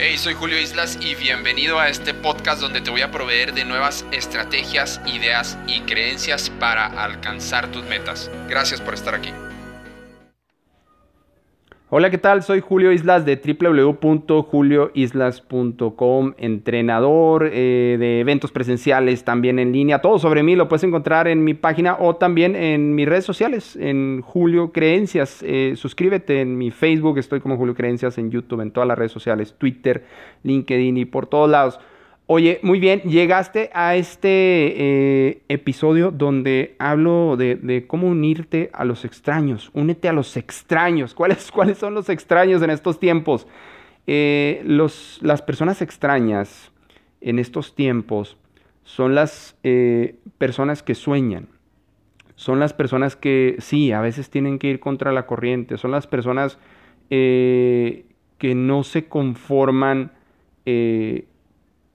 Hey, soy Julio Islas y bienvenido a este podcast donde te voy a proveer de nuevas estrategias, ideas y creencias para alcanzar tus metas. Gracias por estar aquí. Hola, ¿qué tal? Soy Julio Islas de www.julioislas.com, entrenador eh, de eventos presenciales, también en línea. Todo sobre mí lo puedes encontrar en mi página o también en mis redes sociales, en Julio Creencias. Eh, suscríbete en mi Facebook, estoy como Julio Creencias, en YouTube, en todas las redes sociales, Twitter, LinkedIn y por todos lados. Oye, muy bien, llegaste a este eh, episodio donde hablo de, cómo unirte a los extraños. Únete a los extraños. ¿Cuáles, cuáles son los extraños en estos tiempos? Eh, los, las personas extrañas en estos tiempos son las eh, personas que sueñan. Son las personas que sí, a veces tienen que ir contra la corriente. Son las personas que no se conforman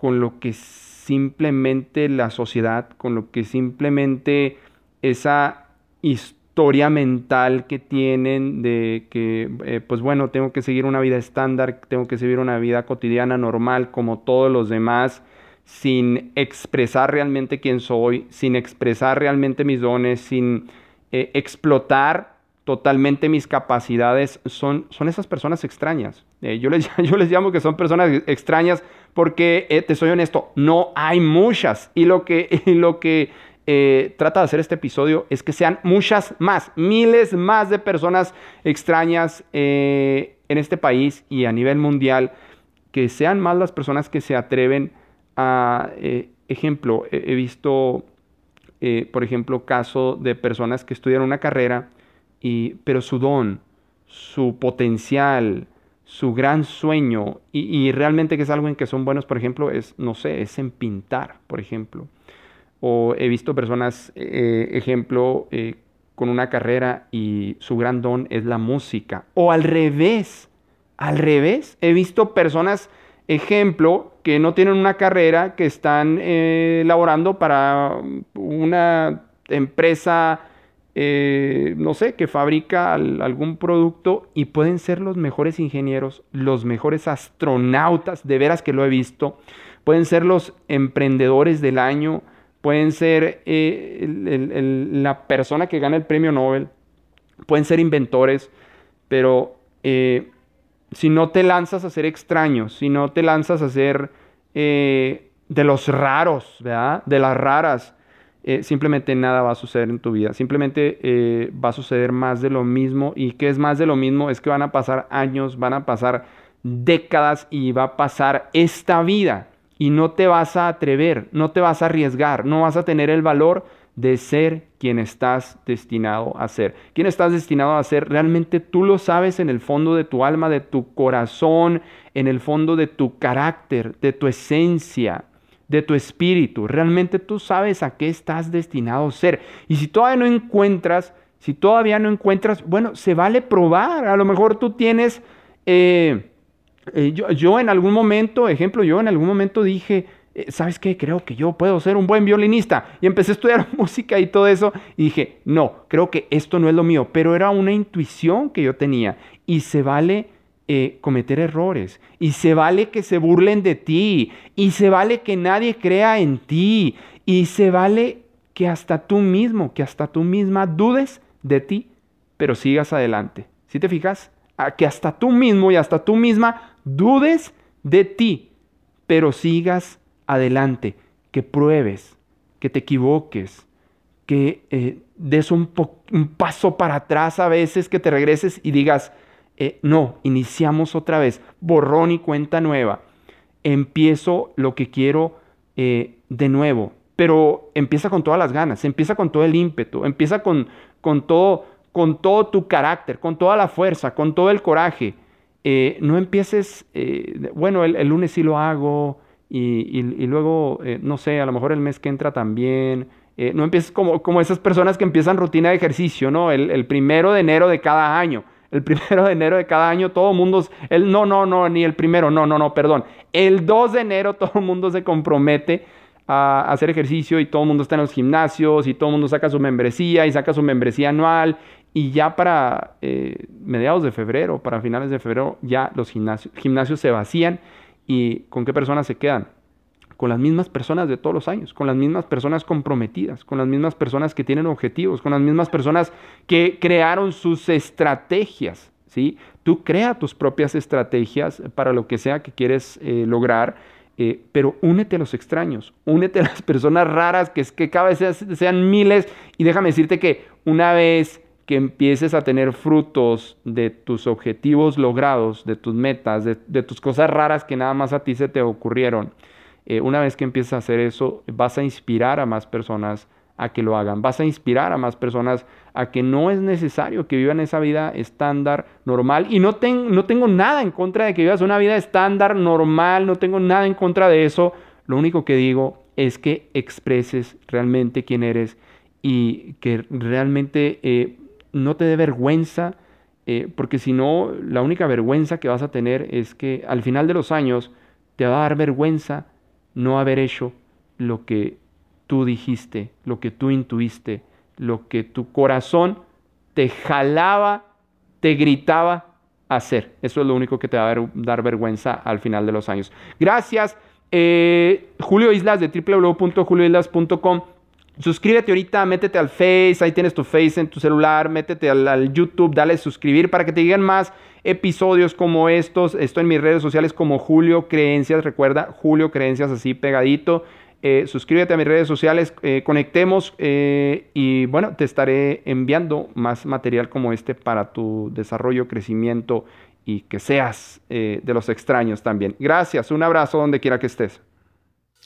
con lo que simplemente la sociedad, con lo que simplemente esa historia mental que tienen de que, eh, pues bueno, tengo que seguir una vida estándar, tengo que seguir una vida cotidiana normal como todos los demás, sin expresar realmente quién soy, sin expresar realmente mis dones, sin eh, explotar totalmente mis capacidades, son, son esas personas extrañas. Eh, yo, les, yo les llamo que son personas extrañas porque, eh, te soy honesto, no hay muchas. Y lo que, lo que eh, trata de hacer este episodio es que sean muchas más, miles más de personas extrañas en este país y a nivel mundial, que sean más las personas que se atreven a, ejemplo, he visto, por ejemplo, caso de personas que estudian una carrera, pero su don, su potencial, su gran sueño, y, realmente que es algo en que son buenos, por ejemplo, es, no sé, es en pintar, por ejemplo. O he visto personas, eh, ejemplo, eh, con una carrera y su gran don es la música. O al revés, al revés, he visto personas, ejemplo, que no tienen una carrera, que están eh, laborando para una empresa eh, no sé, que fabrica algún producto y pueden ser los mejores ingenieros, los mejores astronautas, de veras que lo he visto, pueden ser los emprendedores del año, pueden ser eh, la persona que gana el premio Nobel, pueden ser inventores, pero eh, si no te lanzas a ser extraño, si no te lanzas a ser de los raros, ¿verdad? De las raras, eh, simplemente nada va a suceder en tu vida. Simplemente eh, va a suceder más de lo mismo. ¿Y qué es más de lo mismo? Es que van a pasar años, van a pasar décadas y va a pasar esta vida. Y no te vas a atrever, no te vas a arriesgar, no vas a tener el valor de ser quien estás destinado a ser. ¿Quién estás destinado a ser? Realmente tú lo sabes en el fondo de tu alma, de tu corazón, en el fondo de tu carácter, de tu esencia de tu espíritu. Realmente tú sabes a qué estás destinado a ser. Y si todavía no encuentras, si todavía no encuentras, bueno, se vale probar. A lo mejor tú tienes, eh, eh, yo, en algún momento, ejemplo, yo en algún momento dije, eh, ¿sabes qué? Creo que yo puedo ser un buen violinista. Y empecé a estudiar música y todo eso. Y dije, no, creo que esto no es lo mío. Pero era una intuición que yo tenía. Y se vale eh, cometer errores. Y se vale que se burlen de ti. Y se vale que nadie crea en ti. Y se vale que hasta tú mismo, que hasta tú misma dudes de ti, pero sigas adelante. Si te fijas? que hasta tú mismo y hasta tú misma dudes de ti, pero sigas adelante. Que pruebes, que te equivoques, que eh, des un, un paso para atrás a veces, que te regreses y digas, eh, no, iniciamos otra vez, borrón y cuenta nueva. Empiezo lo que quiero eh, de nuevo, pero empieza con todas las ganas, empieza con todo el ímpetu, empieza con, con, todo, con todo tu carácter, con toda la fuerza, con todo el coraje. Eh, no empieces, bueno, el, lunes sí lo hago y, luego, no sé, a lo mejor el mes que entra también. no empieces como, como esas personas que empiezan rutina de ejercicio, ¿no? El, el primero de enero de cada año el primero de enero de cada año todo el mundo, el, no, no, no, ni el primero, no, no, no, perdón. El 2 de enero todo el mundo se compromete a hacer ejercicio y todo el mundo está en los gimnasios y todo el mundo saca su membresía y saca su membresía anual y ya para eh, mediados de febrero, para finales de febrero, ya los gimnasios, gimnasios se vacían ¿Y con qué personas se quedan? Con las mismas personas de todos los años, con las mismas personas comprometidas, con las mismas personas que tienen objetivos, con las mismas personas que crearon sus estrategias. ¿sí? Tú crea tus propias estrategias para lo que sea que quieres eh, lograr, eh, pero únete a los extraños, únete a las personas raras, que, que cada vez sean miles. Y déjame decirte que una vez que empieces a tener frutos de tus objetivos logrados, de tus metas, de, tus cosas raras que nada más a ti se te ocurrieron. Eh, una vez que empieces a hacer eso, vas a inspirar a más personas a que lo hagan. Vas a inspirar a más personas a que no es necesario que vivan esa vida estándar, normal. Y no, no tengo nada en contra de que vivas una vida estándar, normal, no tengo nada en contra de eso. Lo único que digo es que expreses realmente quién eres y que realmente eh, no te dé vergüenza, eh, porque si no, la única vergüenza que vas a tener es que al final de los años te va a dar vergüenza no haber hecho lo que tú dijiste, lo que tú intuiste, lo que tu corazón te jalaba, te gritaba hacer. Eso es lo único que te va a dar vergüenza al final de los años. Gracias. Eh, Julio Islas de www.julioislas.com Suscríbete ahorita, métete al Face, ahí tienes tu Face en tu celular, métete al, YouTube, dale suscribir para que te lleguen más episodios como estos. Estoy en mis redes sociales como Julio Creencias, recuerda, Julio Creencias así pegadito. Eh, suscríbete a mis redes sociales, eh, conectemos eh, y bueno, te estaré enviando más material como este para tu desarrollo, crecimiento y que seas de los extraños también. Gracias, un abrazo donde quiera que estés.